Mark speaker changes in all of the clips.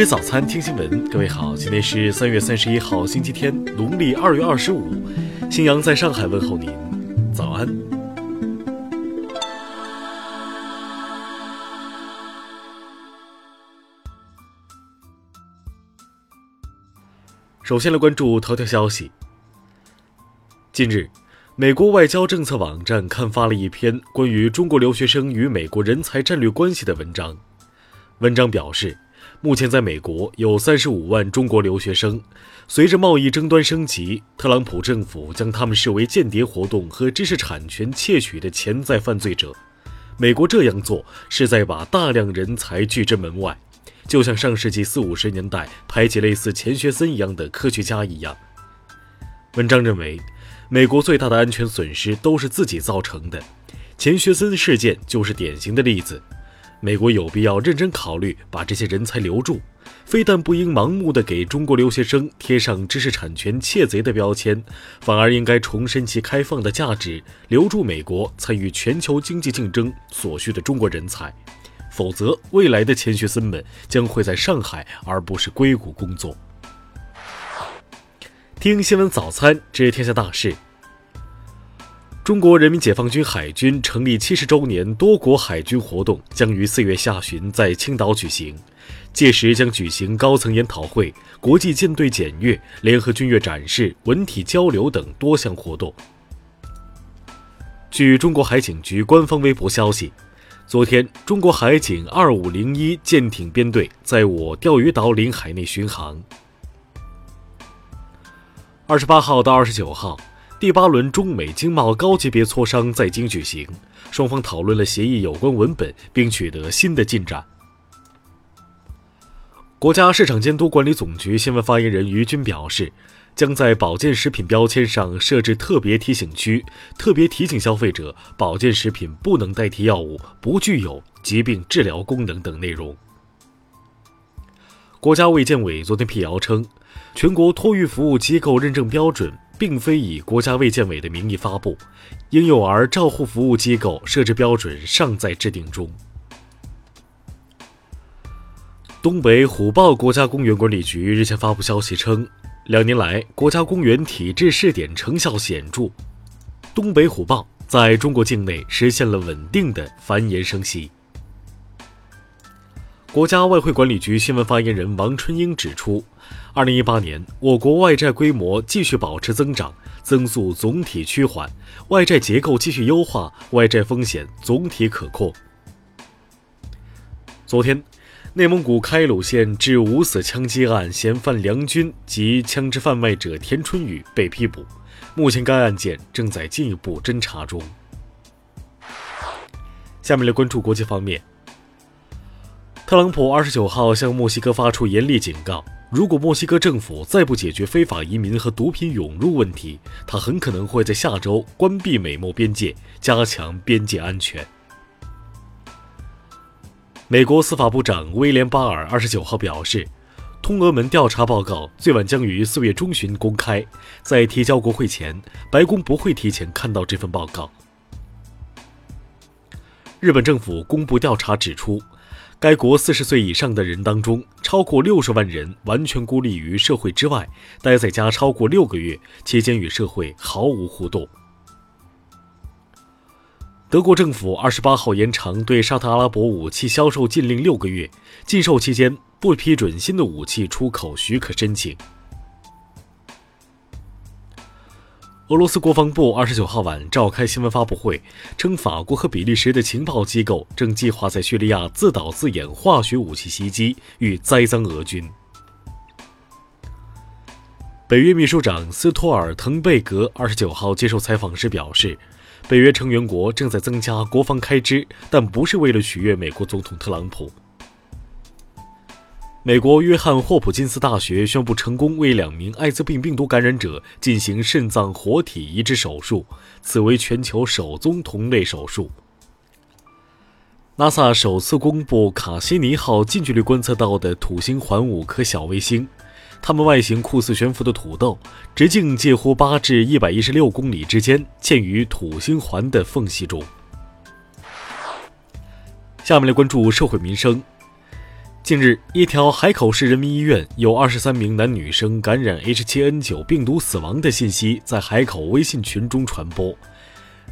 Speaker 1: 吃早餐，听新闻。各位好，今天是三月三十一号，星期天，农历二月二十五。新阳在上海问候您，早安。首先来关注头条消息。近日，美国外交政策网站刊发了一篇关于中国留学生与美国人才战略关系的文章。文章表示。目前，在美国有三十五万中国留学生。随着贸易争端升级，特朗普政府将他们视为间谍活动和知识产权窃取的潜在犯罪者。美国这样做是在把大量人才拒之门外，就像上世纪四五十年代排挤类似钱学森一样的科学家一样。文章认为，美国最大的安全损失都是自己造成的，钱学森事件就是典型的例子。美国有必要认真考虑把这些人才留住，非但不应盲目的给中国留学生贴上知识产权窃贼的标签，反而应该重申其开放的价值，留住美国参与全球经济竞争所需的中国人才。否则，未来的钱学森们将会在上海而不是硅谷工作。听新闻早餐知天下大事。中国人民解放军海军成立七十周年多国海军活动将于四月下旬在青岛举行，届时将举行高层研讨会、国际舰队检阅、联合军乐展示、文体交流等多项活动。据中国海警局官方微博消息，昨天，中国海警二五零一舰艇编队在我钓鱼岛领海内巡航。二十八号到二十九号。第八轮中美经贸高级别磋商在京举行，双方讨论了协议有关文本，并取得新的进展。国家市场监督管理总局新闻发言人于军表示，将在保健食品标签上设置特别提醒区，特别提醒消费者保健食品不能代替药物，不具有疾病治疗功能等内容。国家卫健委昨天辟谣称，全国托育服务机构认证标准。并非以国家卫健委的名义发布，婴幼儿照护服务机构设置标准尚在制定中。东北虎豹国家公园管理局日前发布消息称，两年来国家公园体制试点成效显著，东北虎豹在中国境内实现了稳定的繁衍生息。国家外汇管理局新闻发言人王春英指出，二零一八年我国外债规模继续保持增长，增速总体趋缓，外债结构继续优化，外债风险总体可控。昨天，内蒙古开鲁县致五死枪击案嫌犯梁军及枪支贩卖者田春雨被批捕，目前该案件正在进一步侦查中。下面来关注国际方面。特朗普二十九号向墨西哥发出严厉警告：如果墨西哥政府再不解决非法移民和毒品涌入问题，他很可能会在下周关闭美墨边界，加强边界安全。美国司法部长威廉·巴尔二十九号表示，通俄门调查报告最晚将于四月中旬公开，在提交国会前，白宫不会提前看到这份报告。日本政府公布调查指出。该国四十岁以上的人当中，超过六十万人完全孤立于社会之外，待在家超过六个月，期间与社会毫无互动。德国政府二十八号延长对沙特阿拉伯武器销售禁令六个月，禁售期间不批准新的武器出口许可申请。俄罗斯国防部二十九号晚召开新闻发布会，称法国和比利时的情报机构正计划在叙利亚自导自演化学武器袭击，欲栽赃俄军。北约秘书长斯托尔滕贝格二十九号接受采访时表示，北约成员国正在增加国防开支，但不是为了取悦美国总统特朗普。美国约翰霍普金斯大学宣布成功为两名艾滋病病毒感染者进行肾脏活体移植手术，此为全球首宗同类手术。NASA 首次公布卡西尼号近距离观测到的土星环五颗小卫星，它们外形酷似悬浮的土豆，直径介乎八至一百一十六公里之间，嵌于土星环的缝隙中。下面来关注社会民生。近日，一条海口市人民医院有二十三名男女生感染 H7N9 病毒死亡的信息在海口微信群中传播。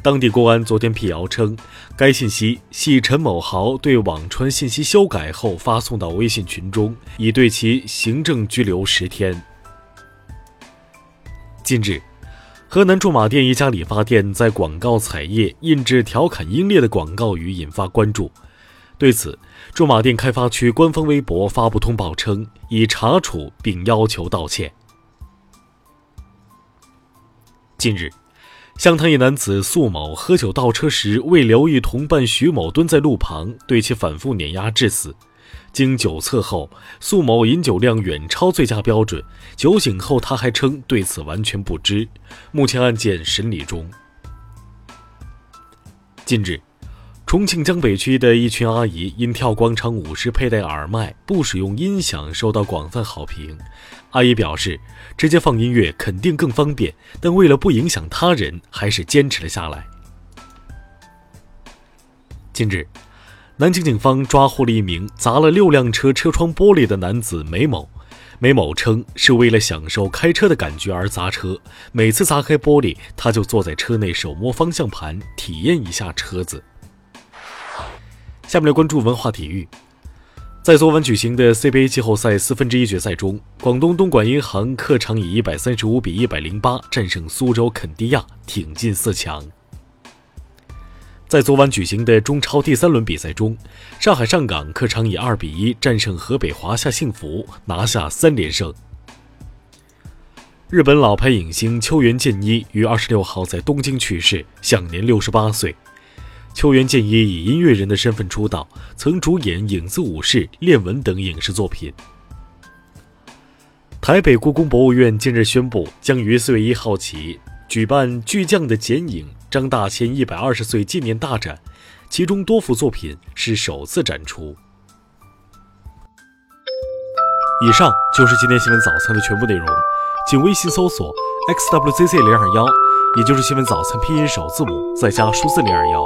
Speaker 1: 当地公安昨天辟谣称，该信息系陈某豪对网传信息修改后发送到微信群中，已对其行政拘留十天。近日，河南驻马店一家理发店在广告彩页印制调侃英烈的广告语，引发关注。对此，驻马店开发区官方微博发布通报称，已查处并要求道歉。近日，湘潭一男子苏某喝酒倒车时未留意同伴徐某蹲在路旁，对其反复碾压致死。经酒测后，苏某饮酒量远超醉驾标准，酒醒后他还称对此完全不知。目前案件审理中。近日。重庆江北区的一群阿姨因跳广场舞时佩戴耳麦、不使用音响，受到广泛好评。阿姨表示，直接放音乐肯定更方便，但为了不影响他人，还是坚持了下来。近日，南京警方抓获了一名砸了六辆车车窗玻璃的男子梅某。梅某称是为了享受开车的感觉而砸车，每次砸开玻璃，他就坐在车内手摸方向盘，体验一下车子。下面来关注文化体育，在昨晚举行的 CBA 季后赛四分之一决赛中，广东东莞银行客场以一百三十五比一百零八战胜苏州肯迪亚，挺进四强。在昨晚举行的中超第三轮比赛中，上海上港客场以二比一战胜河北华夏幸福，拿下三连胜。日本老牌影星秋元健一于二十六号在东京去世，享年六十八岁。秋元健一以音乐人的身份出道，曾主演《影子武士》《恋文》等影视作品。台北故宫博物院近日宣布，将于四月一号起举办巨匠的剪影张大千一百二十岁纪念大展，其中多幅作品是首次展出。以上就是今天新闻早餐的全部内容，请微信搜索 xwzc 零二幺，也就是新闻早餐拼音首字母再加数字零二幺。